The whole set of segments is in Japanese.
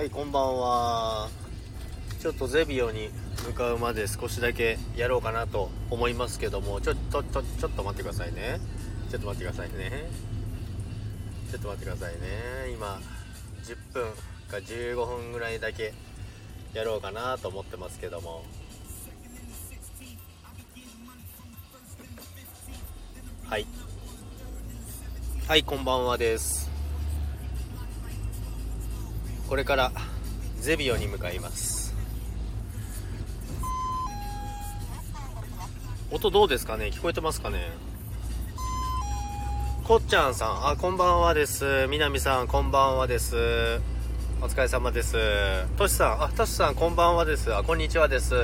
はいこんばんは。ちょっとゼビオに向かうまで少しだけやろうかなと思いますけどもちょちょちょちょっと待ってくださいね。ちょっと待ってくださいね。ちょっと待ってくださいね。今10分か15分ぐらいだけやろうかなと思ってますけども。はい。はいこんばんはです。これからゼビオに向かいます。音どうですかね？聞こえてますかね？こっちゃんさん。あこんばんはです。南さんこんばんはです。お疲れ様です。としさん。あとしさんこんばんはです。あこんにちはです。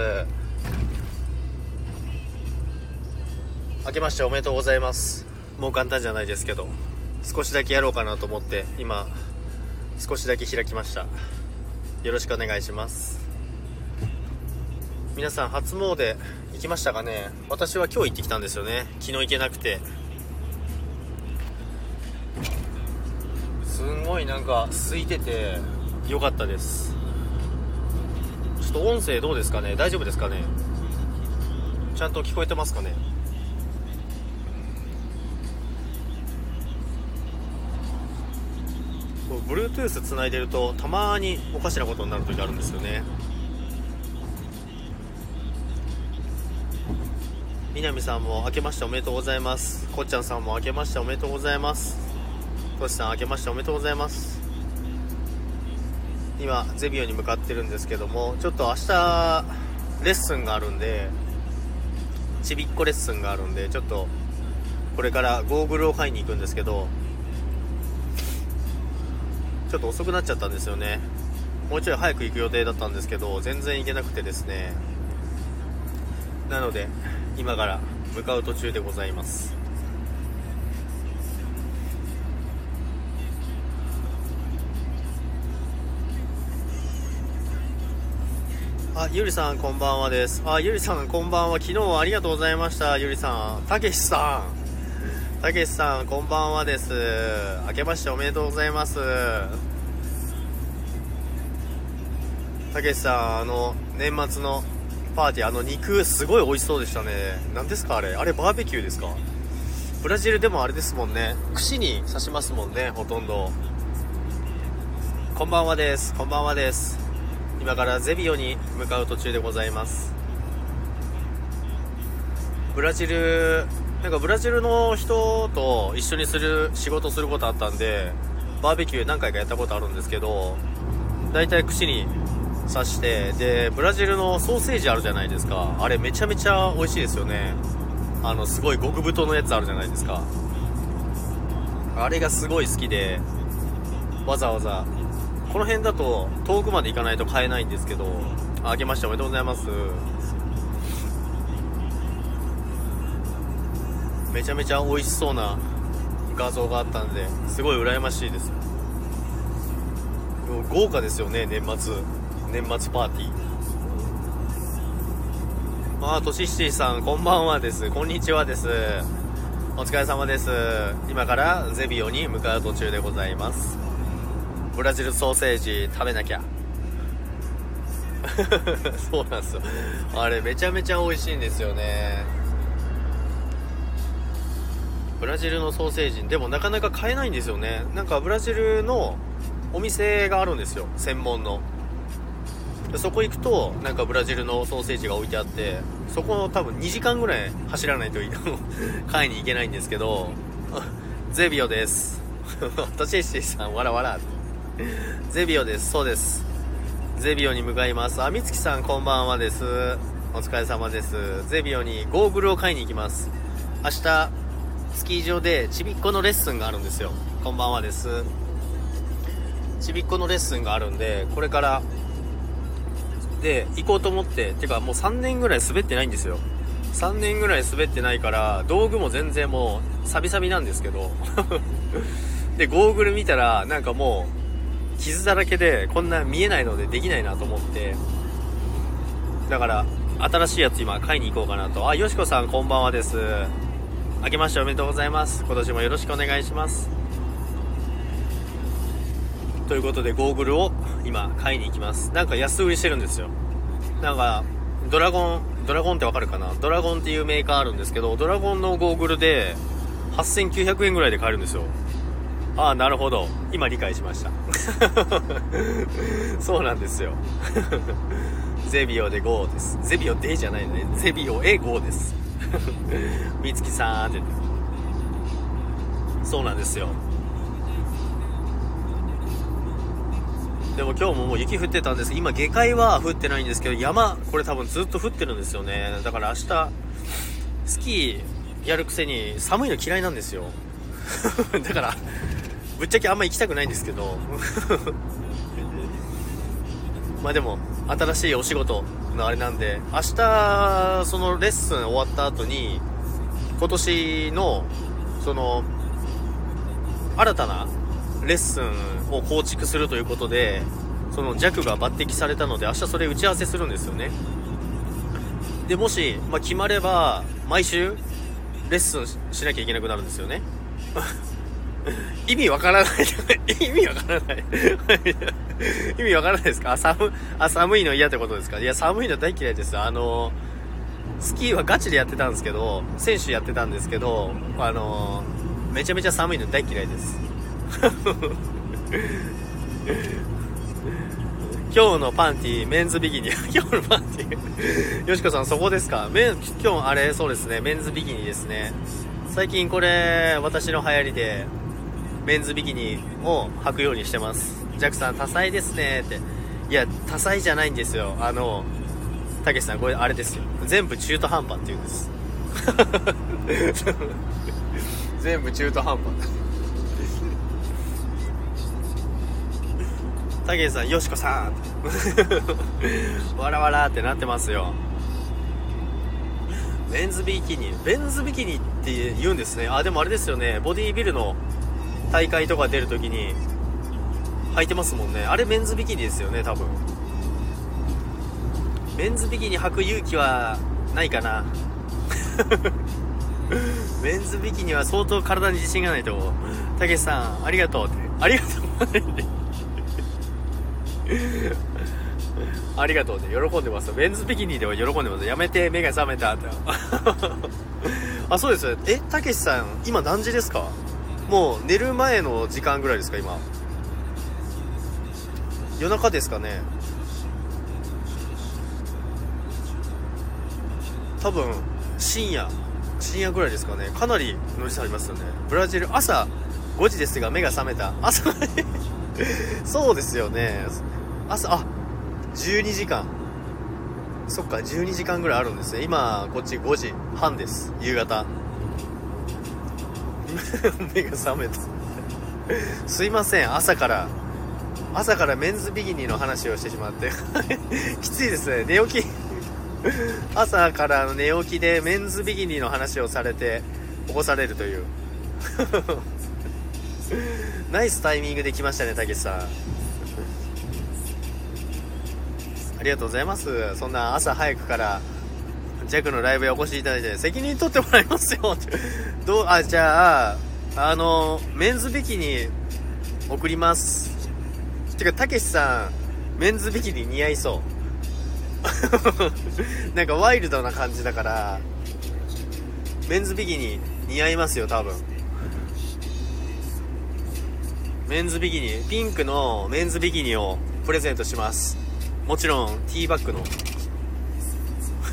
明けましておめでとうございます。もう簡単じゃないですけど少しだけやろうかなと思って今少しだけ開きました。よろしくお願いします。皆さん初詣行きましたかね？私は今日行ってきたんですよね。昨日行けなくて。すんごいなんか空いてて良かったです。ちょっと音声どうですかね？大丈夫ですかね？ちゃんと聞こえてますかね？Bluetooth つないでるとたまにおかしなことになる時あるんですよね。南さんも明けましておめでとうございます。こっちゃんさんも明けましておめでとうございます。としさん明けましておめでとうございます。今ゼビオに向かってるんですけどもちょっと明日レッスンがあるんでちびっこレッスンがあるんでちょっとこれからゴーグルを買いに行くんですけどょっと遅くなっちゃったんですよねもうちょい早く行く予定だったんですけど全然行けなくてですねなので今から向かう途中でございますあ、ゆりさんこんばんはです。あ、ゆりさんこんばんは。昨日はありがとうございました。ゆりさん。たけしさん。たけしさんこんばんはです。明けましておめでとうございます。たけしさん、あの、年末のパーティー、あの肉すごい美味しそうでしたね。何ですかあれ？あれバーベキューですか？ブラジルでもあれですもんね。串に刺しますもんね、ほとんど。こんばんはです。こんばんはです。今からゼビオに向かう途中でございますブラジルなんかブラジルの人と一緒にする仕事することあったんでバーベキュー何回かやったことあるんですけど大体串に刺してでブラジルのソーセージあるじゃないですか。あれめちゃめちゃ美味しいですよね。あのすごい極太のやつあるじゃないですか。あれがすごい好きでわざわざ。この辺だと遠くまで行かないと買えないんですけどあげましておめでとうございます。めちゃめちゃ美味しそうな画像があったんですごい羨ましいです。も豪華ですよね年末年末パーティー。あとししーさんこんばんはです。こんにちはです。お疲れ様です。今からゼビオに向かう途中でございます。ブラジルソーセージ食べなきゃ。そうなんですよ。あれめちゃめちゃ美味しいんですよね。ブラジルのソーセージでもなかなか買えないんですよね。なんかブラジルのお店があるんですよ。専門の。そこ行くとなんかブラジルのソーセージが置いてあってそこを多分2時間ぐらい走らないと 買いに行けないんですけど ゼビオです。トシェシさんわらわら。ゼビオです。そうです。ゼビオに向かいます。あみつきさんこんばんはです。お疲れ様です。ゼビオにゴーグルを買いに行きます。明日スキー場でちびっこのレッスンがあるんですよ。こんばんはです。ちびっこのレッスンがあるんでこれからで行こうと思っててかもう3年ぐらい滑ってないんですよ。3年ぐらい滑ってないから道具も全然もうサビサビなんですけど。でゴーグル見たらなんかもう傷だらけでこんな見えないのでできないなと思って。だから新しいやつ今買いに行こうかなと。あよしこさんこんばんはです。明けましておめでとうございます。今年もよろしくお願いします。ということでゴーグルを今買いに行きます。なんか安売りしてるんですよ。なんかドラゴンドラゴンってわかるかな？ドラゴンっていうメーカーあるんですけどドラゴンのゴーグルで8900円ぐらいで買えるんですよ。ああなるほど。今理解しました。そうなんですよ。ゼビオで GO です。ゼビオでじゃないね。ゼビオへ GO です。みつきさんって。そうなんですよ。でも今日ももう雪降ってたんです。今下界は降ってないんですけど山これ多分ずっと降ってるんですよね。だから明日スキーやるくせに寒いの嫌いなんですよ。だからぶっちゃけあんま行きたくないんですけど。まあでも新しいお仕事のあれなんで明日そのレッスン終わった後に今年のその新たなレッスンを構築するということでその弱が抜擢されたので明日それ打ち合わせするんですよね。でもし、まあ、決まれば毎週レッスンしなきゃいけなくなるんですよね。意味わからない。意味わからない。意味わからないですか？あ寒あ寒いの嫌ってことですか？いや寒いの大嫌いです。あのスキーはガチでやってたんですけど選手やってたんですけどあのめちゃめちゃ寒いの大嫌いです。今日のパンティメンズビキニ今日のパンティよしこさんそこですか？メン今日あれそうですね。メンズビキニですね。最近これ私の流行りでメンズビキニを履くようにしてますジャックさん多彩ですねっていや多彩じゃないんですよあのたけしさんこれあれですよ全部中途半端っていうんです 全部中途半端たけしさん、よしこさん わらわらってなってますよ。メンズビキニ。メンズビキニって言うんですね。あ、でもあれですよね。ボディービルの大会とか出るときに履いてますもんね。あれメンズビキニですよね、多分。メンズビキニ履く勇気はないかな。メンズビキニは相当体に自信がないと。たけしさん、ありがとうって。ありがとう。ありがとうって喜んでますメンズビキニでは喜んでますやめて目が覚めたって あそうですえたけしさん今何時ですか？もう寝る前の時間ぐらいですか今？夜中ですかね。多分深夜深夜ぐらいですかね。かなり乗り差ありますよね。ブラジル朝5時ですが目が覚めた。朝 そうですよね。朝あ12時間。そっか12時間ぐらいあるんですね。今こっち5時半です。夕方。目が覚めた。すいません朝から朝からメンズビギニの話をしてしまって。きついですね。寝起き。朝から寝起きでメンズビギニの話をされて起こされるという。ナイスタイミングで来ましたねたけしさん。ありがとうございます。そんな朝早くから、ジャクのライブへお越しいただいて、責任取ってもらいますよ。どう、あ、じゃあ、あの、メンズビキニ送ります。てか、たけしさん、メンズビキニ似合いそう。なんかワイルドな感じだから、メンズビキニ似合いますよ、多分。メンズビキニ、ピンクのメンズビキニをプレゼントします。もちろんティーバッグの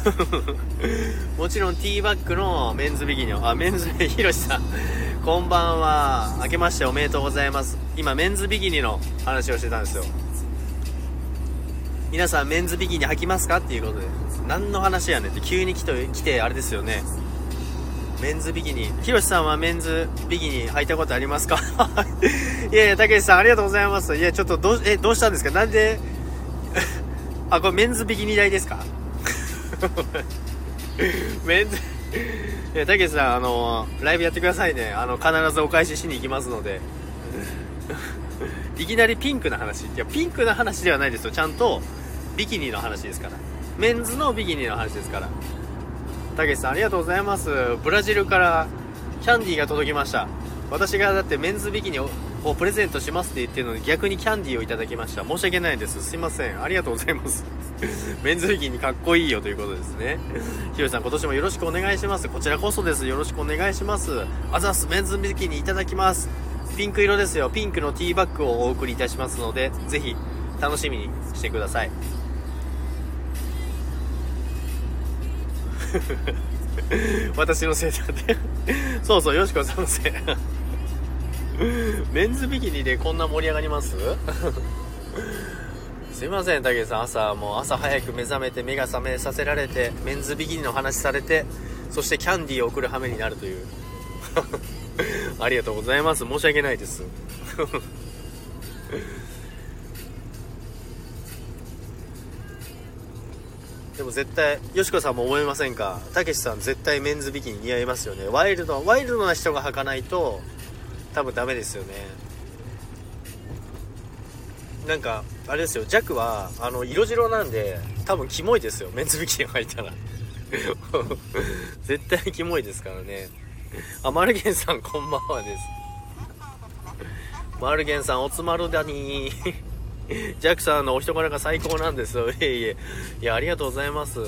もちろんティーバッグのメンズビキニをあメンズひろしさん。こんばんは。明けましておめでとうございます。今メンズビキニの話をしてたんですよ。皆さんメンズビキニ履きますか？っていうことで。何の話やねんって急に来て来てあれですよね。メンズビキニひろしさんはメンズビキニ履いたことありますか？いやいやたけしさんありがとうございます。いやちょっとどうえどうしたんですか？なんで？あ、これメンズビキニ代ですか？メンズ、いや、たけしさん、あの、ライブやってくださいね。あの、必ずお返ししに行きますので。いきなりピンクな話。いや、ピンクな話ではないですよ。ちゃんと、ビキニの話ですから。メンズのビキニの話ですから。たけしさん、ありがとうございます。ブラジルからキャンディーが届きました。私がだってメンズビキニををプレゼントしますって言ってるのに逆にキャンディーをいただきました。申し訳ないです。すいません。ありがとうございます。メンズビキニかっこいいよということですね。ひろしさん今年もよろしくお願いします。こちらこそです。よろしくお願いします。あざすメンズビキニいただきます。ピンク色ですよ。ピンクのティーバッグをお送りいたしますのでぜひ楽しみにしてください。私のせいだって。そうそうよしこさんのせい メンズビキニでこんな盛り上がります？すいません、たけさん。朝、もう朝早く目覚めて目が覚めさせられて、メンズビキニの話されて、そしてキャンディーを送る羽目になるという。ありがとうございます。申し訳ないです。でも絶対、よしこさんも思いませんか？たけしさん絶対メンズビキニ似合いますよね。ワイルド、ワイルドな人が履かないと、多分ダメですよね。なんか、あれですよ、弱は、あの、色白なんで、多分キモいですよ、メンズビキニ履いたら。絶対キモいですからね。あ、マルゲンさん、こんばんはです。マルゲンさん、おつまるだに。ジャックさんのお人柄が最高なんですよ。いえいえ。いや、ありがとうございます。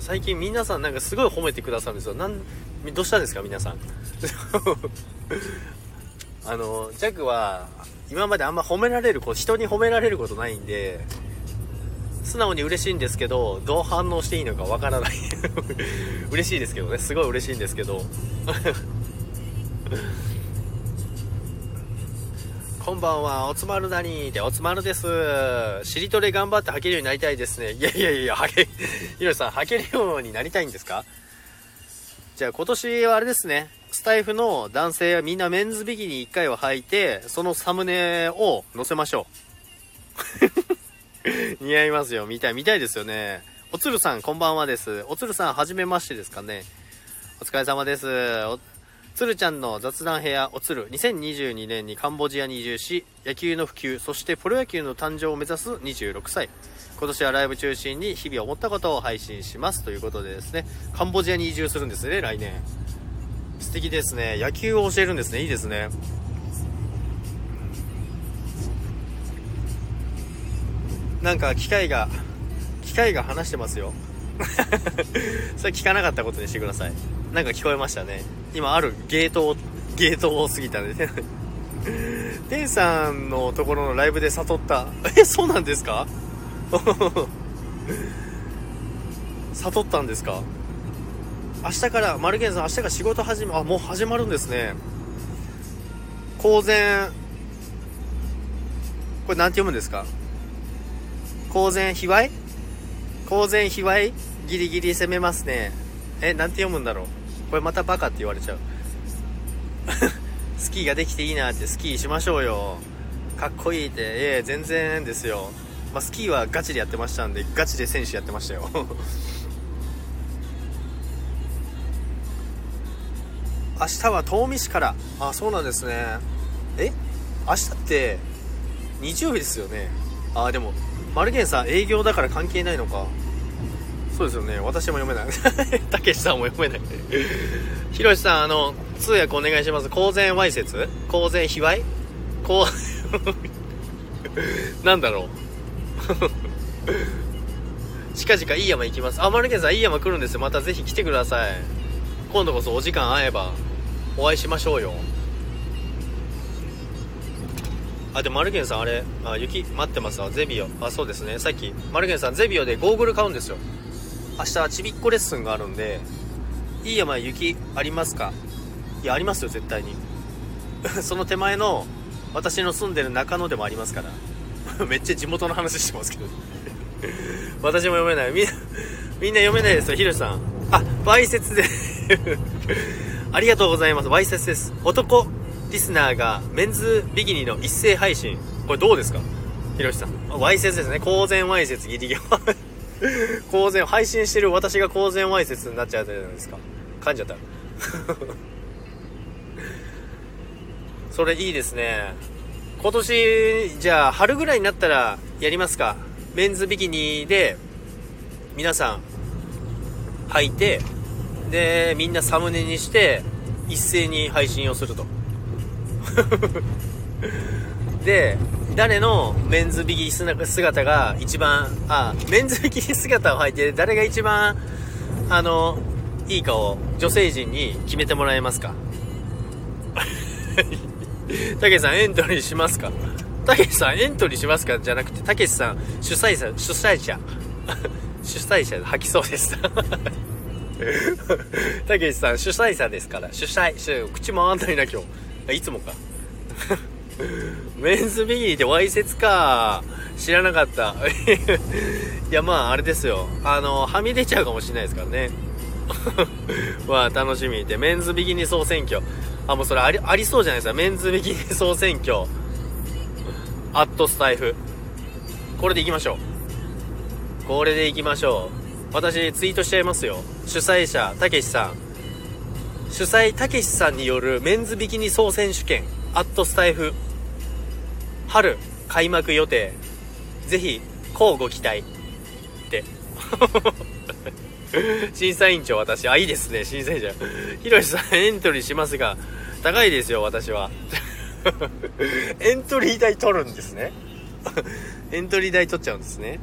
最近皆さんなんかすごい褒めてくださるんですよ。なん、どうしたんですか皆さん。あの、ジャックは、今まであんま褒められる、こう、人に褒められることないんで、素直に嬉しいんですけど、どう反応していいのかわからない 嬉しいですけどね、すごい嬉しいんですけど。こんばんは、おつまるだにで、おつまるです。しりとり頑張って履けるようになりたいですね。いやいやいや、履け、ひろさん、履けるようになりたいんですか？じゃあ今年はあれですね、スタイフの男性はみんなメンズビキニ1回は履いて、そのサムネを載せましょう。似合いますよ。見たい、見たいですよね。おつるさん、こんばんはです。おつるさん、はじめましてですかね。お疲れ様です。おつるちゃんの雑談部屋、おつる。2022年にカンボジアに移住し、野球の普及、そしてプロ野球の誕生を目指す26歳。今年はライブ中心に日々思ったことを配信します。ということでですね、カンボジアに移住するんですね、来年。素敵ですね。野球を教えるんですね。いいですね。なんか機械が機械が話してますよ。それ聞かなかったことにしてください。なんか聞こえましたね。今あるゲートをゲートを過ぎたんで。テンさんのところのライブで悟った。えそうなんですか？悟ったんですか？明日から、マルゲンさん、明日から仕事始め、あ、もう始まるんですね。公然、これなんて読むんですか？公然卑猥？公然卑猥？ギリギリ攻めますね。え、なんて読むんだろう？これまたバカって言われちゃう。スキーができていいなってスキーしましょうよ。かっこいいって、ええ、全然ですよ。まあ、スキーはガチでやってましたんで、ガチで選手やってましたよ。明日は東御市から。あそうなんですね。え？明日って日曜日ですよね。あでもマルゲンさん営業だから関係ないのか。そうですよね。私も読めない。たけしさんも読めない。ひろしさんあの通訳お願いします。公然わいせつ？公然卑猥？こう なんだろう。近々いい山行きます。あマルゲンさんいい山来るんですよ。またぜひ来てください。今度こそお時間合えば。お会いしましょうよ。あでもマルゲンさんあれあ雪待ってます。わゼビオ。あそうですね。さっきマルゲンさんゼビオでゴーグル買うんですよ。明日ちびっこレッスンがあるんでいい山雪ありますか？いやありますよ絶対に。その手前の私の住んでる中野でもありますから。めっちゃ地元の話してますけど 私も読めない。みんなみんな読めないですよヒルさん。あわいせつで。ありがとうございます。ワイセスです。男リスナーがメンズビキニの一斉配信。これどうですか？ひろしさん。ワイセスですね。公然ワイセツギリギリ。公然、配信してる私が公然ワイセツになっちゃうじゃないですか。噛んじゃった。それいいですね。今年、じゃあ、春ぐらいになったらやりますか？メンズビキニで、皆さん、履いて、で、みんなサムネにして、一斉に配信をすると。で誰のメンズビキニ姿が一番あメンズビキニ姿を履いて誰が一番あのいいかを女性陣に決めてもらえますか？たけしさんエントリーしますか？たけしさんエントリーしますか？じゃなくてたけしさん主催者主催者。主催者 吐きそうです たけしさん主催者ですから。主催主口回んないな今日。いつもか。メンズビギニでわいせつか。知らなかった。いやまああれですよ。あのはみ出ちゃうかもしれないですからね。まあ楽しみで。メンズビギニ総選挙。あもうそれありありそうじゃないですか。メンズビギニ総選挙。アットスタイフ。これでいきましょう。これでいきましょう。私ツイートしちゃいますよ。主催者たけしさん。主催たけしさんによるメンズビキニ総選手権アットスタイフ。春開幕予定。ぜひ乞うご期待。って。審査委員長私。あいいですね審査員長。ひろしさんエントリーしますが高いですよ私は。エントリー代取るんですね。エントリー代取っちゃうんですね。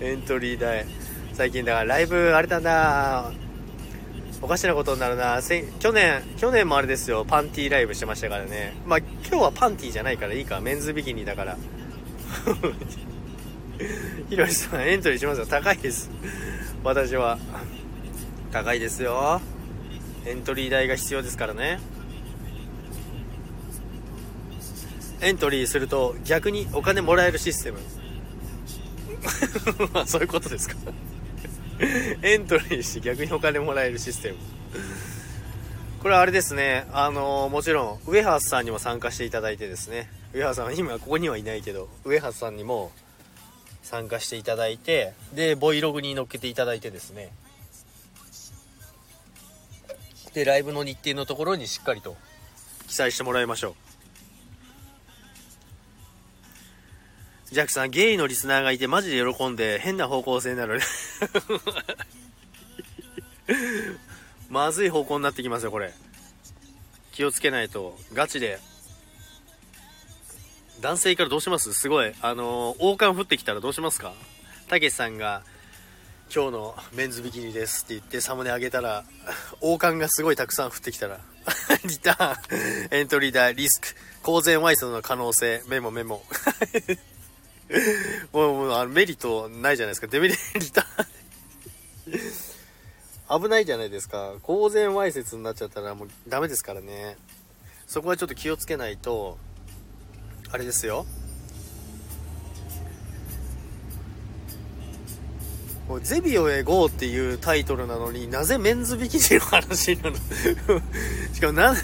エントリー代。最近だからライブあれだな。おかしなことになるな。去年去年もあれですよ。パンティーライブしてましたからね。まあ今日はパンティーじゃないからいいか。メンズビキニだから。ひろしさんエントリーしますよ。高いです。私は。高いですよ。エントリー代が必要ですからね。エントリーすると逆にお金もらえるシステム。そういうことですか。エントリーして逆にお金もらえるシステム。これあれですね。あのー、もちろんウエハースさんにも参加していただいてですね。ウエハースさんは今ここにはいないけどウエハースさんにも参加していただいてでボイログに載っけていただいてですね。でライブの日程のところにしっかりと記載してもらいましょう。ジャックさん、ゲイのリスナーがいてマジで喜んで変な方向性になる。まずい方向になってきますよ、これ。気をつけないと。ガチで。男性からどうします？すごい。あのー、王冠降ってきたらどうしますか？たけしさんが、今日のメンズビキニですって言ってサムネ上げたら、王冠がすごいたくさん降ってきたら、リターン、エントリー代、リスク、公然ワイスの可能性、メモメモ。もう、もうあのメリットないじゃないですか。デメリット危ないじゃないですか。公然わいせつになっちゃったらもうダメですからね。そこはちょっと気をつけないと、あれですよ。もうゼビオへ GO っていうタイトルなのになぜメンズビキニの話なの？しかもなん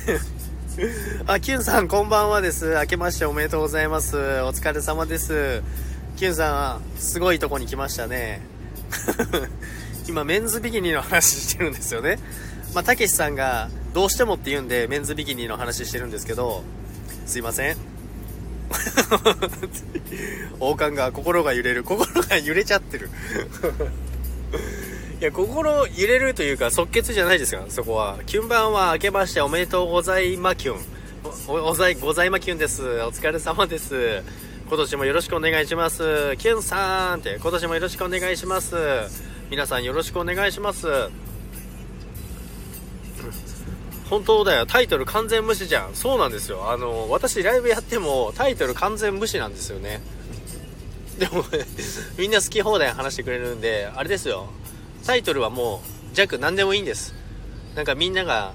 あ、キュンさん、こんばんはです。明けましておめでとうございます。お疲れ様です。キュンさん、すごいとこに来ましたね。今、メンズビキニの話してるんですよね。まあ、たけしさんが、どうしてもって言うんで、メンズビキニの話してるんですけど、すいません。王冠が、心が揺れる。心が揺れちゃってる。いや、心揺れるというか、即決じゃないですよ、そこは。キュン版は明けましておめでとうございまキュン。お、おざい、ございまキュンです。お疲れ様です。今年もよろしくお願いします。キュンさんって、今年もよろしくお願いします。皆さんよろしくお願いします。本当だよ。タイトル完全無視じゃん。そうなんですよ。あの、私ライブやってもタイトル完全無視なんですよね。でも、みんな好き放題話してくれるんで、あれですよ。タイトルはもう弱何でもいいんです。なんかみんなが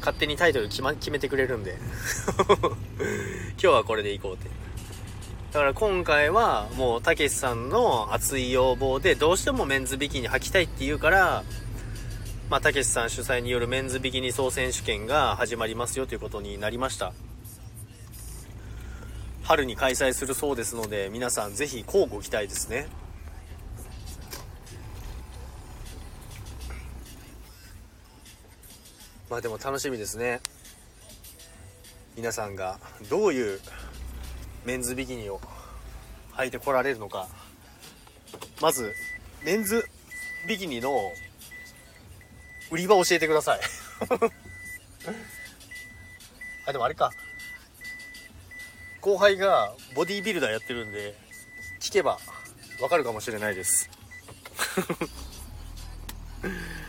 勝手にタイトル決,、ま、決めてくれるんで。今日はこれでいこうって。だから今回はもうたけしさんの熱い要望でどうしてもメンズビキニ履きたいって言うからまあたけしさん主催によるメンズビキニ総選手権が始まりますよということになりました。春に開催するそうですので皆さんぜひ乞うご期待ですね。まあでも楽しみですね。皆さんがどういうメンズビキニを履いてこられるのか。まずメンズビキニの売り場を教えてください。あでもあれか。後輩がボディービルダーやってるんで聞けばわかるかもしれないです。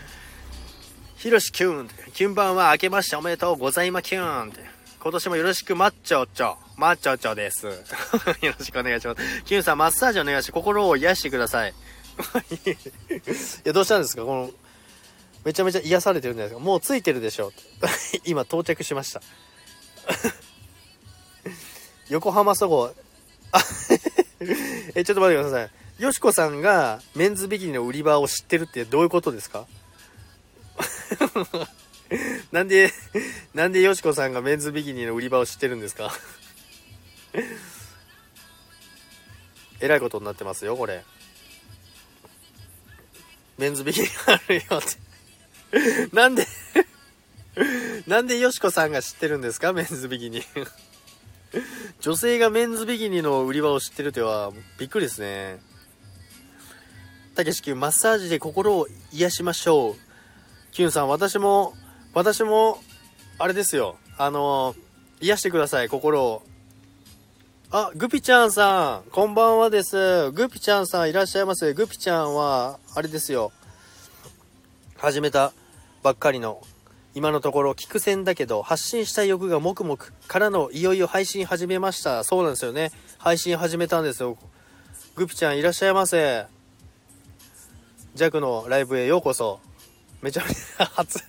ひろしきゅんキュン番は明けましておめでとうございまきゅんって。今年もよろしくマッチョチョ。マッチョチョです。よろしくお願いします。キュンさんマッサージお願いして心を癒してください。いやどうしたんですか？このめちゃめちゃ癒されてるんじゃないですか？もうついてるでしょ。今到着しました。横浜そごあえちょっと待ってください。よしこさんがメンズビキニの売り場を知ってるってどういうことですか？なんで、なんでよしこさんがメンズビキニの売り場を知ってるんですか？えらいことになってますよ、これ。メンズビキニあるよって。なんでなんでよしこさんが知ってるんですか？メンズビキニ女性がメンズビキニの売り場を知ってるとはびっくりですね。たけしきゅん、マッサージで心を癒しましょう。キュンさん、私も、私も、あれですよ。あの、癒してください、心を。あ、グピちゃんさん、こんばんはです。グピちゃんさんいらっしゃいませ。グピちゃんは、あれですよ。始めたばっかりの今のところ聞く線だけど発信したい欲がもくもくからのいよいよ配信始めましたそうなんですよね配信始めたんですよグピちゃんいらっしゃいませ弱のライブへようこそめちゃめちゃ 初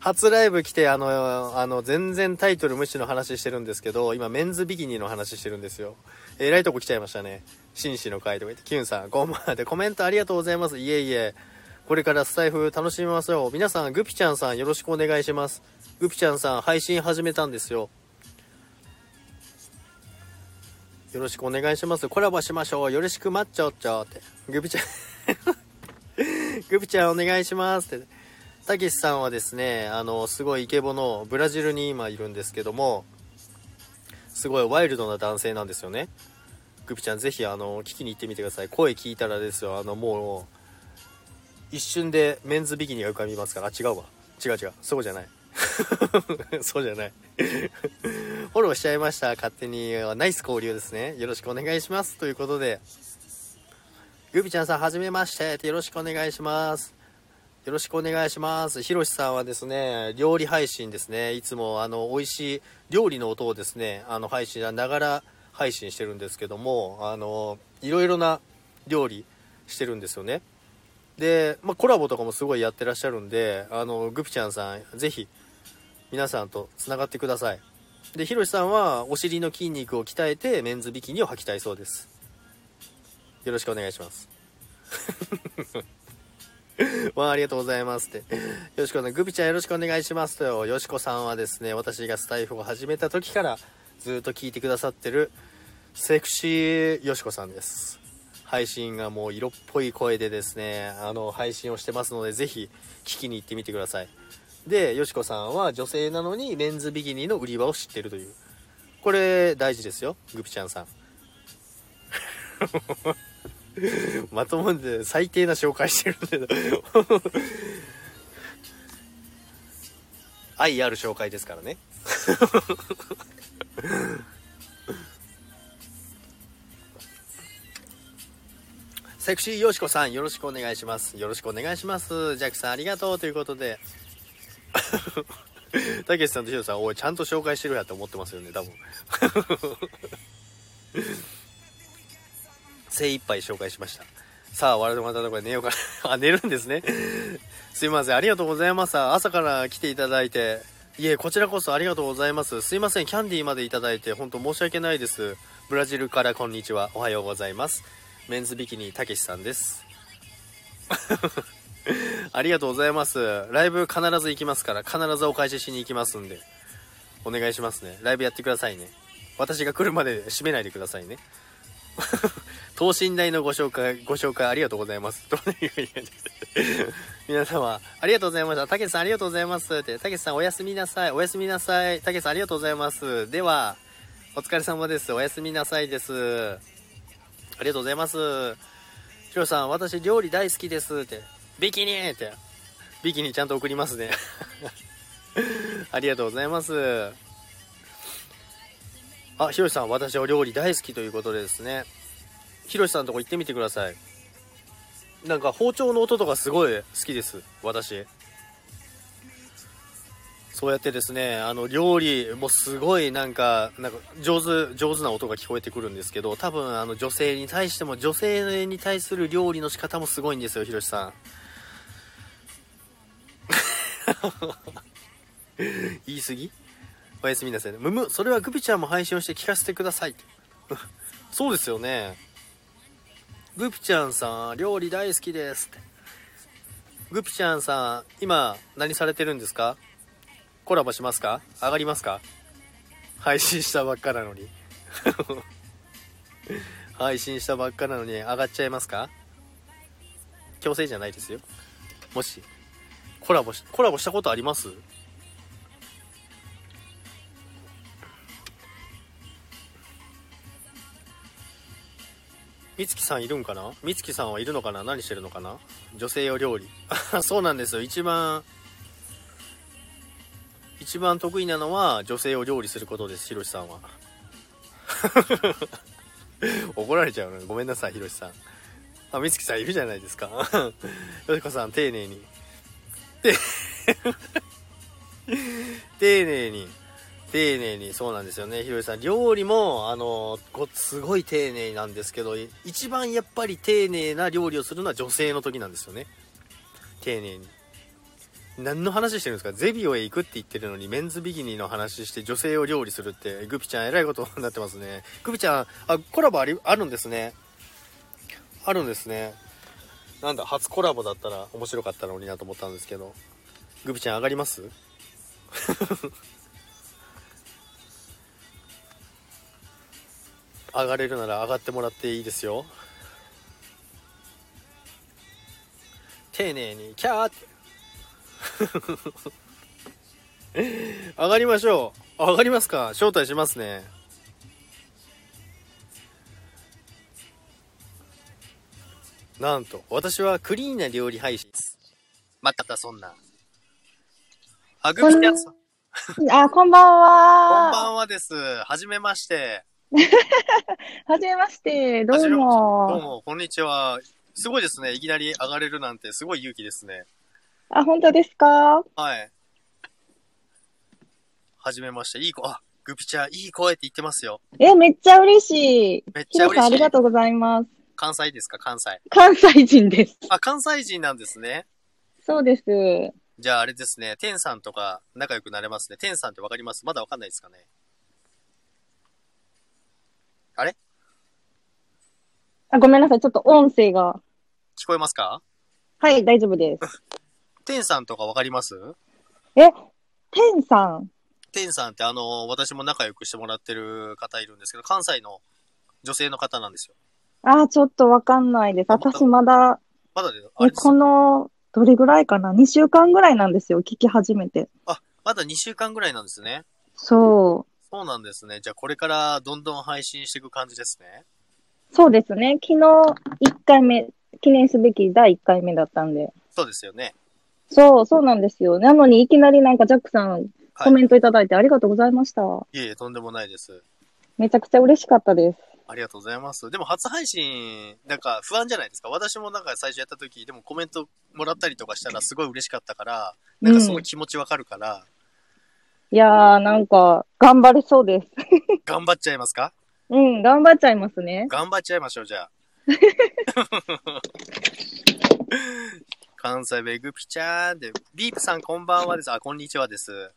初ライブ来てあのあの全然タイトル無視の話してるんですけど今メンズビキニの話してるんですよえらいとこ来ちゃいましたね紳士の会とか言ってキュンさんこんばんはでコメントありがとうございますいえいえこれからスタイフ楽しみますよ。皆さん、グピちゃんさんよろしくお願いします。グピちゃんさん配信始めたんですよ。よろしくお願いします。コラボしましょう。よろしくマッチョッチョって。グピちゃん グピちゃんお願いしますって。たけしさんはですね、あの、すごいイケボのブラジルに今いるんですけども、すごいワイルドな男性なんですよね。グピちゃんぜひあの、聞きに行ってみてください。声聞いたらですよ、あの、もう、一瞬でメンズビキニが浮かびますから。あ違うわ。違う違う。そうじゃない。そうじゃない。フォローしちゃいました。勝手にナイス交流ですね。よろしくお願いします。ということでグビちゃんさんはじめましてよろしくお願いします。よろしくお願いしますひろしさんはですね料理配信ですねいつもあの美味しい料理の音をですねあの配信ながら配信してるんですけどもあのいろいろな料理してるんですよねで、まあ、コラボとかもすごいやってらっしゃるんで、あの、グピちゃんさん、ぜひ、皆さんと繋がってください。で、ひろしさんは、お尻の筋肉を鍛えて、メンズビキニを履きたいそうです。よろしくお願いします。わ あ、ありがとうございますって。よしくお願い、グピちゃんよろしくお願いしますとよ。よしこさんはですね、私がスタイフを始めた時から、ずっと聞いてくださってる、セクシーよしこさんです。配信がもう色っぽい声でですね、あの、配信をしてますので、ぜひ聞きに行ってみてください。で、よしこさんは女性なのにメンズビキニの売り場を知ってるという。これ大事ですよ、グピちゃんさん。まともで最低な紹介してるんだけど 愛ある紹介ですからね セクシーよしこさん、よろしくお願いします。よろしくお願いします。ジャックさん、ありがとうということで。たけしさんとひろさん、おい、ちゃんと紹介してるやと思ってますよね、多分。精一杯紹介しました。さあ、我々またどこで寝ようかな。あ、寝るんですね。すいません、ありがとうございます。朝から来ていただいて。いえ、こちらこそありがとうございます。すいません、キャンディーまでいただいて、本当申し訳ないです。ブラジルからこんにちは。おはようございます。メンズビキニたけしさんです ありがとうございますライブ必ず行きますから必ずお返ししに行きますんでお願いしますねライブやってくださいね私が来るまで閉めないでくださいね 等身大のご紹介ご紹介ありがとうございます 皆様ありがとうございましたたけしさんありがとうございますたけしさんおやすみなさいおやすみなさいたけしさんありがとうございますではお疲れ様ですおやすみなさいですありがとうございます。ヒロさん、私料理大好きですって。ビキニって。ビキニちゃんと送りますね。ありがとうございます。あ、ひろしさん、私お料理大好きということですね。ひろしさんのとこ行ってみてください。なんか包丁の音とかすごい好きです。私。そうやってですね、あの、料理もすごいなんか、なんか上手、上手な音が聞こえてくるんですけど、多分あの女性に対しても、女性に対する料理の仕方もすごいんですよ、ひろしさん。言い過ぎ？おやすみなさい。むむ、それはグビちゃんも配信をして聞かせてください。そうですよね。グピちゃんさん、料理大好きですって。グピちゃんさん、今何されてるんですか？コラボしますか？上がりますか？配信したばっかなのに。配信したばっかなのに上がっちゃいますか？強制じゃないですよ。もし、コラボし、コラボしたことあります？みつきさんいるんかな？みつきさんはいるのかな？何してるのかな？女性用料理。そうなんですよ。一番、一番得意なのは女性を料理することです、ひろしさんは。怒られちゃうのごめんなさい、ひろしさん。あ、みつきさんいるじゃないですか。よしこさん、丁寧に。丁寧に。丁寧に、そうなんですよね、ひろしさん。料理も、あの、こすごい丁寧なんですけど、一番やっぱり丁寧な料理をするのは女性の時なんですよね。丁寧に。何の話してるんですか？ゼビオへ行くって言ってるのにメンズビギニの話して女性を料理するってグピちゃんえらいことになってますねグピちゃんあコラボありあるんですねあるんですねなんだ初コラボだったら面白かったのになと思ったんですけどグピちゃん上がります？上がれるなら上がってもらっていいですよ。丁寧にキャーって。上がりましょう。上がりますか？招待しますね。なんと私はクリーンな料理配信です。またそんな。あぐみちゃんさん。あ、こんばんこんは。ばんはです。はじめまして はじめまして。どうはじめましてどうも。もこんにちはすごいですねいきなり上がれるなんてすごい勇気ですねあ、本当ですか？はいはじめましていい子あグピちゃんいい声って言ってますよえ、めっちゃ嬉しい。めっちゃ嬉しいりがとうございます。関西ですか？関西関西人です。あ関西人なんですねそうです。じゃああれですね、天さんとか仲良くなれますね。天さんってわかります？まだわかんないですかねあ、ごめんなさい。ちょっと音声が。聞こえますか？はい、大丈夫です。天さんとかわかります？え、テンさん？天さんってあの、私も仲良くしてもらってる方いるんですけど、関西の女性の方なんですよ。あ、ちょっとわかんないです。私まだ、まだで、あれえ、ですこの、どれぐらいかな ?2 週間ぐらいなんですよ。聞き始めて。まだ2週間ぐらいなんですね。そそうなんですね。じゃあこれからどんどん配信していく感じですね。う。そうですね。昨日、1回目、記念すべき第1回目だったんで。そうですよね。そう、そうなんですよ。なのに、いきなりなんかジャックさん、はいコメントいただいてありがとうございました。いえいえ、とんでもないです。めちゃくちゃ嬉しかったです。ありがとうございます。でも初配信、なんか不安じゃないですか？私もなんか最初やった時、でもコメントもらったりとかしたらすごい嬉しかったから、なんかその気持ちわかるから、いやー、なんか、頑張れそうです。頑張っちゃいますか？うん、頑張っちゃいますね。頑張っちゃいましょう、じゃあ。関西ベグピちゃーんで、ビープさんこんばんはです。あ、こんにちはです。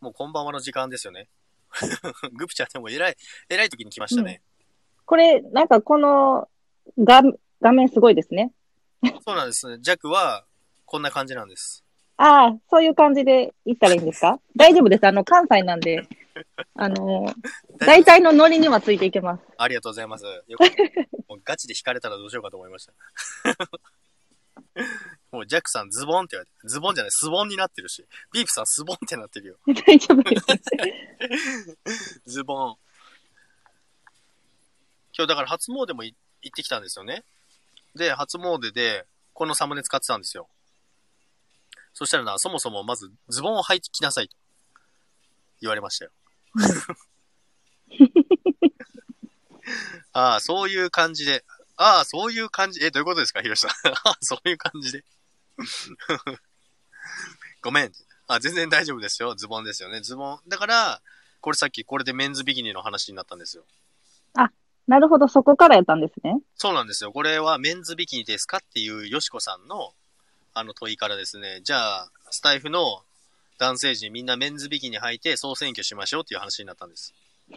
もうこんばんはの時間ですよね。グピちゃんでも偉い、偉い時に来ましたね。これ、なんかこの、画、画面すごいですね。そうなんですね。ジャックは、こんな感じなんです。ああ、そういう感じで言ったらいいんですか？大丈夫です。あの、関西なんで、あの、大体のノリにはついていけます。ありがとうございます。よ。もうガチで引かれたらどうしようかと思いました。もうジャックさんズボンって言われて、ズボンじゃない、スボンになってるし、ビープさんスボンってなってるよ。大丈夫です。ズボン。今日だから初詣もい行ってきたんですよね。で、初詣で、このサムネ使ってたんですよ。そしたらな、そもそもまずズボンを履いてきなさいと。言われましたよ。ああ、そういう感じで。ああ、そういう感じ。え、どういうことですか、ひろしさん。ああ、そういう感じで。ごめん。あ、全然大丈夫ですよ。ズボンですよね。ズボン。だから、これさっき、これでメンズビキニの話になったんですよ。なるほど、そこからやったんですね。そうなんですよ。これはメンズビキニですか？っていうよしこさんの、あの問いからですね、じゃあ、スタイフの男性陣みんなメンズビキニ履いて総選挙しましょうっていう話になったんです。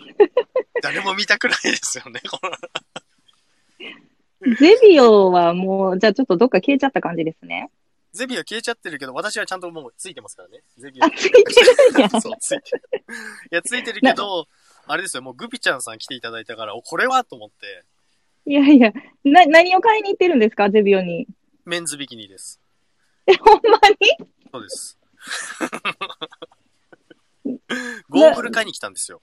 誰も見たくないですよね、このゼビオはもう、じゃあちょっとどっか消えちゃった感じですね。ゼビは消えちゃってるけど、私はちゃんともうついてますからね。ゼビはあ、ついてるんや。そう、ついてる。いや、ついてるけど、あれですよ、もうグピちゃんさん来ていただいたから、お、これはと思って、いやいや、な、何を買いに行ってるんですかゼビオに。メンズビキニです。え、ほんまに？そうです。ゴーグル買いに来たんですよ。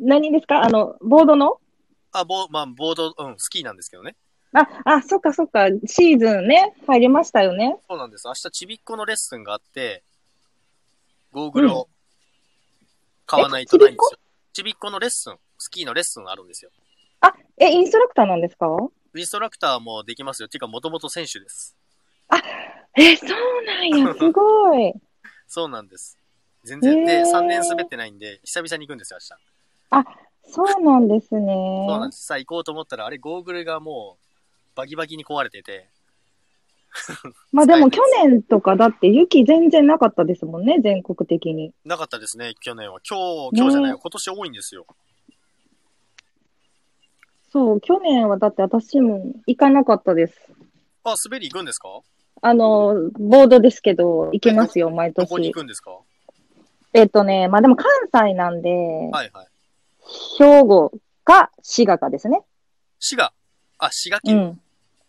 何ですか？あの、ボードの？あ、ボー、まあ、ボード、うん、スキーなんですけどね。あ、あ、そっかそっか、シーズンね、入りましたよね。そうなんです。明日ちびっこのレッスンがあって、ゴーグルを買わないとないんですよ。ちびっこのレッスン、スキーのレッスンがあるんですよ。あ、え、インストラクターなんですか？インストラクターもできますよ。っていうか、もともと選手です。え、そうなんや、すごい。そうなんです。全然、で、へー3年滑ってないんで、久々に行くんですよ、明日。そうなんですね。そうなんです。さあ行こうと思ったら、あれ、ゴーグルがもう、バキバキに壊れてて、まあでも去年とかだって雪全然なかったですもんね、全国的に。なかったですね、去年は。今日、今日じゃないよ、今年多いんですよ。そう、去年はだって私も行かなかったです。あ、滑り行くんですか？あの、ボードですけど、行けますよ、毎どこに年。行くんですか？えっとね、まあでも関西なんで、はいはい。兵庫か滋賀かですね。滋賀？あ、滋賀県。うん。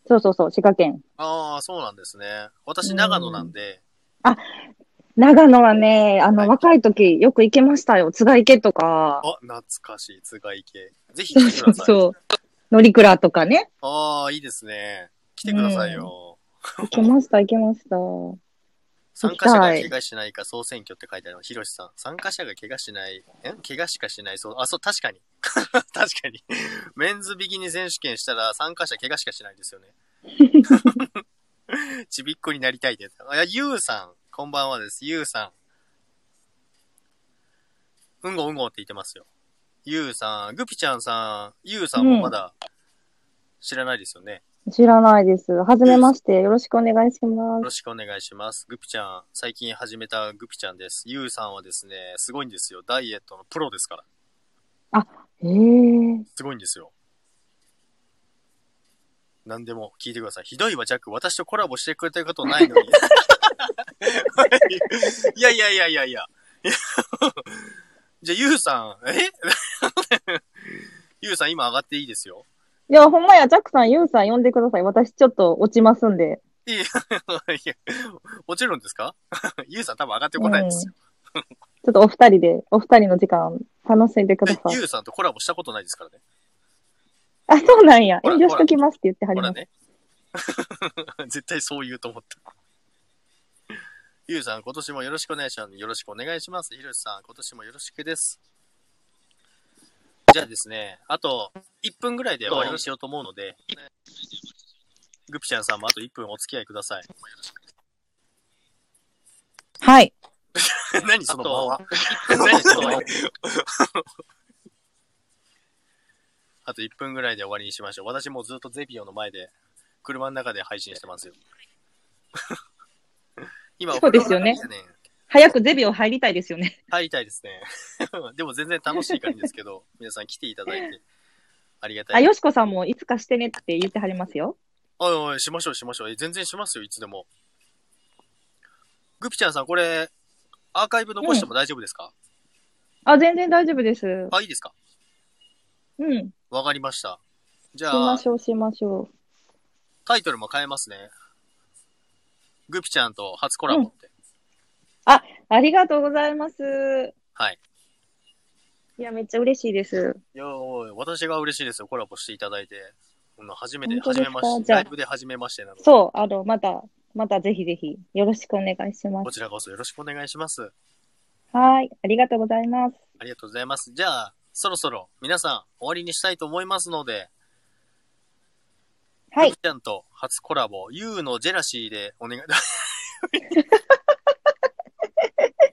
そうそうそう、滋賀県。ああ、そうなんですね。私、長野なんで、長野はね、あの、はい若い時よく行けましたよ。津賀池とか。あ、懐かしい、津賀池。ぜひ来てください。そう。乗鞍とかね。ああ、いいですね。来てくださいよ。行けました、行けました。参加者が怪我しないか総選挙って書いてあるの。ひろしさん。参加者が怪我しない、え？怪我しかしない、そう、あ、そう、確かに。確かに。メンズビキニ選手権したら参加者怪我しかしないですよね。ちびっこになりたいって。あ、ゆうさん。こんばんはです。ゆうさん。うんごうんごって言ってますよ。ゆうさん。ぐぴちゃんさん。ゆうさんもまだ知らないですよね。知らないです。はじめまして。よろしくお願いしよます。ろしくお願いします。グピちゃん、最近始めたグピちゃんです。ゆうさんはですね、すごいんですよ。ダイエットのプロですから。へえ。すごいんですよ。何でも聞いてください。ひどいわ、ジャック。私とコラボしてくれたことないのに。いやいやいやいやいや。じゃあ、ゆうさん、え？ゆうさん、今上がっていいですよ。いや、ほんまや、ジャックさん、ユウさん呼んでください。私ちょっと落ちますんで。いや、いや、もちろんですか？ゆうさん多分上がってこないですよ。ちょっとお二人で、お二人の時間楽しんでください。ゆうさんとコラボしたことないですからね。あ、そうなんや。遠慮しときますって言ってはります。ほらね。絶対そう言うと思った。ゆうさん、今年もよろしくお願いします。よろしくお願いします。ひろしさん、今年もよろしくです。じゃあですね、あと1分ぐらいで終わりにしようと思うので、グピちゃんさんもあと1分お付き合いください。はい。何その間は？何その間 あと1分ぐらいで終わりにしましょう。私もずっとゼビオの前で、車の中で配信してますよ。今、そうですよねお風呂の中で早くゼビオ入りたいですよね。入りたいですね。でも全然楽しいからですけど、皆さん来ていただいて、ありがたあ、い。よしこさんもいつかしてねって言ってはりますよ。おいおい、しましょうしましょう。え全然しますよ、いつでも。グピちゃんさん、これ、アーカイブ残しても大丈夫ですか、あ、全然大丈夫です。うあ、いいですか？ん。しわかりました。じゃあまし、ょう、しましょう。タイトルも変えますね。グピちゃんと初コラボって。ありがとうございます。はい。いや、めっちゃ嬉しいです。いや私が嬉しいですよ、コラボしていただいて。うん初めて、初めまして、ライブで初めましてなので、そう、あの、また、またぜひぜひ、よろしくお願いしますこ。ちらこそよろしくお願いします。はい。ありがとうございます。ありがとうございます。じゃあ、そろそろ皆さん終わりにしたいと思いますので、はい。ちゃんと初コラボ、ユーのジェラシーでお願い。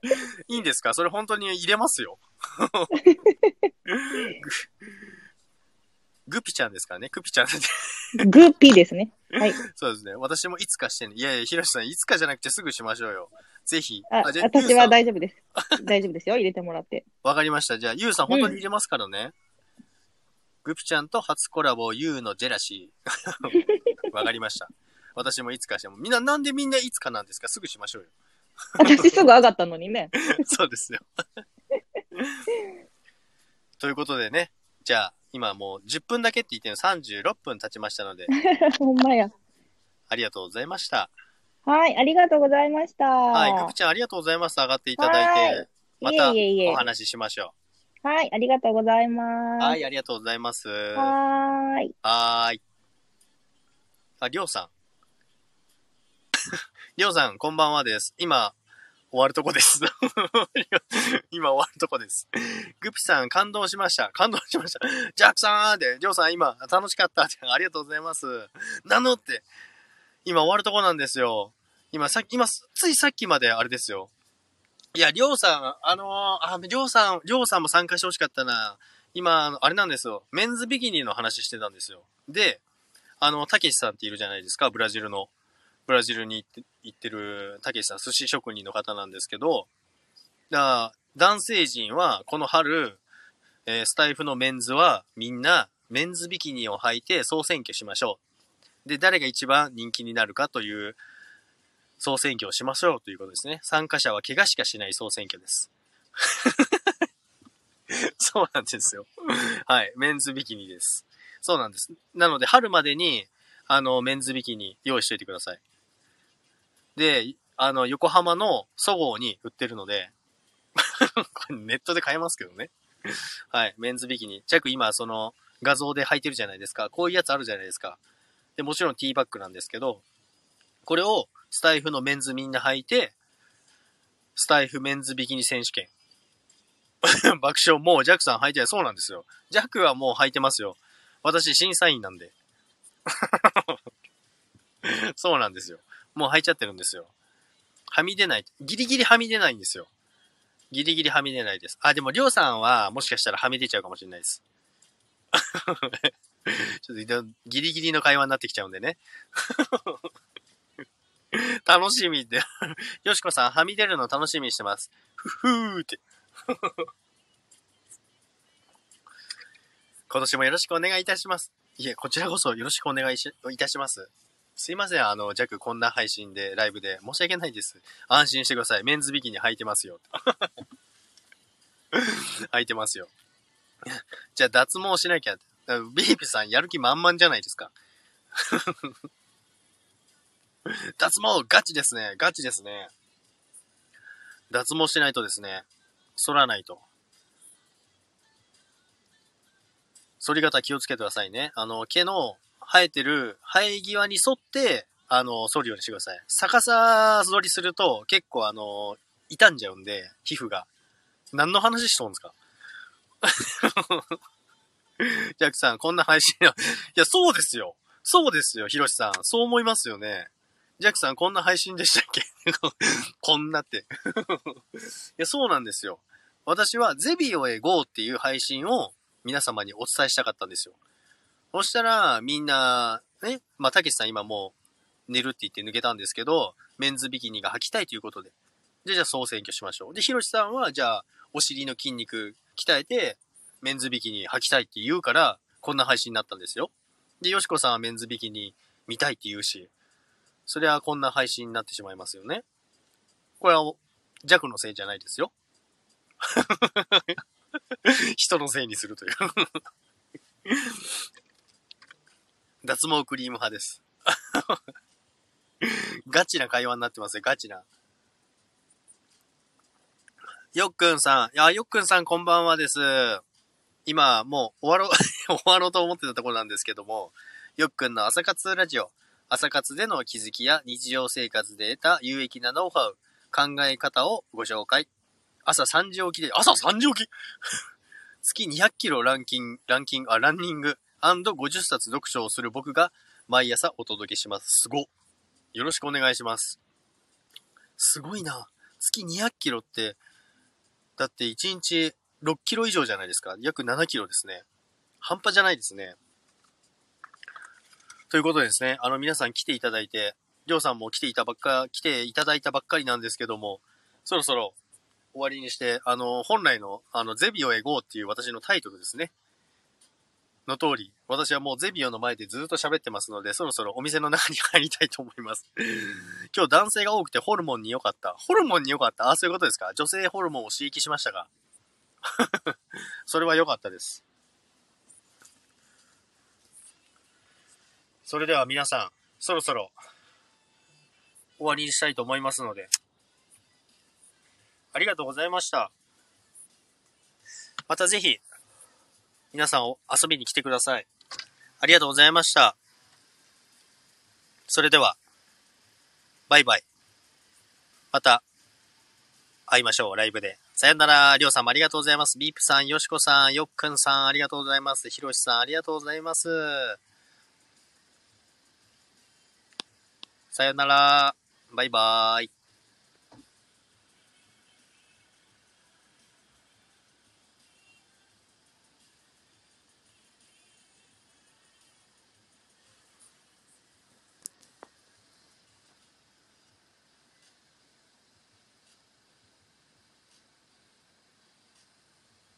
いいんですか？それ本当に入れますよ。ググピちゃんですからね。クピちゃん。グーピーですね。はい。そうですね。私もいつかしてね。いやいや、ひろしさん、いつかじゃなくてすぐしましょうよ。ぜひ。あ、じゃあ私は大丈夫です。大丈夫ですよ。入れてもらって。わかりました。じゃあ、ゆうさん本当に入れますからね。グピちゃんと初コラボ、ユーのジェラシー。わかりました。私もいつかしても。みんな、なんでみんないつかなんですか？すぐしましょうよ。私すぐ上がったのにね。そうですよ。ということでね。じゃあ、今もう10分だけって言ってるの36分経ちましたので、ほんまや。ありがとうございました。はい。ありがとうございました。はい、グピちゃんありがとうございます。上がっていただいて、まいたえいえいえお。話ししましょはい。ありがとうございまう。す。はい、ありがとうございます。ははーい。ーい。あ、りょうさん。りょうさん、こんばんはです。今、終わるとこです。今終わるとこです。グピさん、感動しました。感動しました。ジャックさんって、りょうさん、今、楽しかった、ありがとうございます。なのって、今終わるとこなんですよ。今、さっき、今、ついさっきまであれですよ。いや、りょうさん、あのーあ、りょうさん、りょうさんも参加してほしかったな。今、あれなんですよ。メンズビキニの話してたんですよ。で、あの、たけしさんっているじゃないですか、ブラジルの。ブラジルに行って行ってるたけしさん、寿司職人の方なんですけど、だ男性陣はこの春、えースタイフのメンズはみんなメンズビキニを履いて総選挙しましょう。で、誰が一番人気になるかという総選挙をしましょうということですね。参加者は怪我しかしない総選挙です。そうなんですよ。はい。メンズビキニです。そうなんです。なので、春までに、あの、メンズビキニ用意しといてください。で、あの、横浜のそごうに売ってるので、ネットで買えますけどね。はい。メンズビキニ。チャック今、その、画像で履いてるじゃないですか。こういうやつあるじゃないですか。で、もちろんティーバッグなんですけど、これをスタイフのメンズみんな履いて、スタイフメンズビキニ選手権。爆笑、もうジャックさん履いてない。そうなんですよ。ジャックはもう履いてますよ。私審査員なんで。そうなんですよ。もう履いちゃってるんですよ。はみ出ない。ギリギリはみ出ないんですよ。ギリギリはみ出ないです。あ、でも、りょうさんは、もしかしたらはみ出ちゃうかもしれないです。ちょっと、ギリギリの会話になってきちゃうんでね。楽しみって。よしこさん、はみ出るの楽しみにしてます。ふふーって。今年もよろしくお願いいたします。いえ、こちらこそよろしくお願いいたします。すいません、あの、ジャックこんな配信で、ライブで、申し訳ないです。安心してください。メンズビキニ履いてますよ。履いてますよ。じゃあ、脱毛しなきゃ。ビービさん、やる気満々じゃないですか。脱毛、ガチですね。ガチですね。脱毛しないとですね。剃らないと。剃り方気をつけてくださいね。あの、毛の生えてる生え際に沿って、あの、剃るようにしてください。逆さ剃りすると結構あの、傷んじゃうんで、皮膚が。何の話しとんですか？ジャックさん、こんな配信いや、そうですよ。そうですよ、ヒロシさん。そう思いますよね。ジャックさん、こんな配信でしたっけ？こんなって。いや、そうなんですよ。私はゼビオへ GO っていう配信を皆様にお伝えしたかったんですよ。そしたら、みんな、ね、まあ、たけしさん今もう寝るって言って抜けたんですけど、メンズビキニが履きたいということで。で、じゃあ総選挙しましょう。で、ひろしさんは、じゃあ、お尻の筋肉鍛えて、メンズビキニ履きたいって言うから、こんな配信になったんですよ。で、よしこさんはメンズビキニ見たいって言うし、それはこんな配信になってしまいますよね。これは、弱のせいじゃないですよ。人のせいにするという。脱毛クリーム派です。ガチな会話になってますよ、ガチな。よっくんさん。いや、よっくんさんこんばんはです。今、もう終わろう、終わろうと思ってたところなんですけども、よっくんの朝活ラジオ。朝活での気づきや日常生活で得た有益なノウハウ、考え方をご紹介。朝3時起きで、朝3時起き？月200キロランキング、ランキング、あ、ランニング &50 冊読書をする僕が毎朝お届けします。すご。よろしくお願いします。すごいな。月200キロって、だって1日6キロ以上じゃないですか。約7キロですね。半端じゃないですね。ということですね、あの皆さん来ていただいて、りょうさんも来ていたばっか、来ていただいたばっかりなんですけども、そろそろ終わりにして、あの、本来の、あの、ゼビオへ GO っていう私のタイトルですね。の通り、私はもうゼビオの前でずっと喋ってますので、そろそろお店の中に入りたいと思います。今日男性が多くてホルモンに良かった。ホルモンに良かった？あ、そういうことですか？女性ホルモンを刺激しましたが。それは良かったです。それでは皆さん、そろそろ終わりにしたいと思いますので、ありがとうございました。またぜひ、皆さんを遊びに来てください。ありがとうございました。それでは、バイバイ。また、会いましょう、ライブで。さよなら、りょうさんもありがとうございます。ビープさん、よしこさん、よっくんさん、ありがとうございます。ひろしさん、ありがとうございます。さよなら、バイバーイ。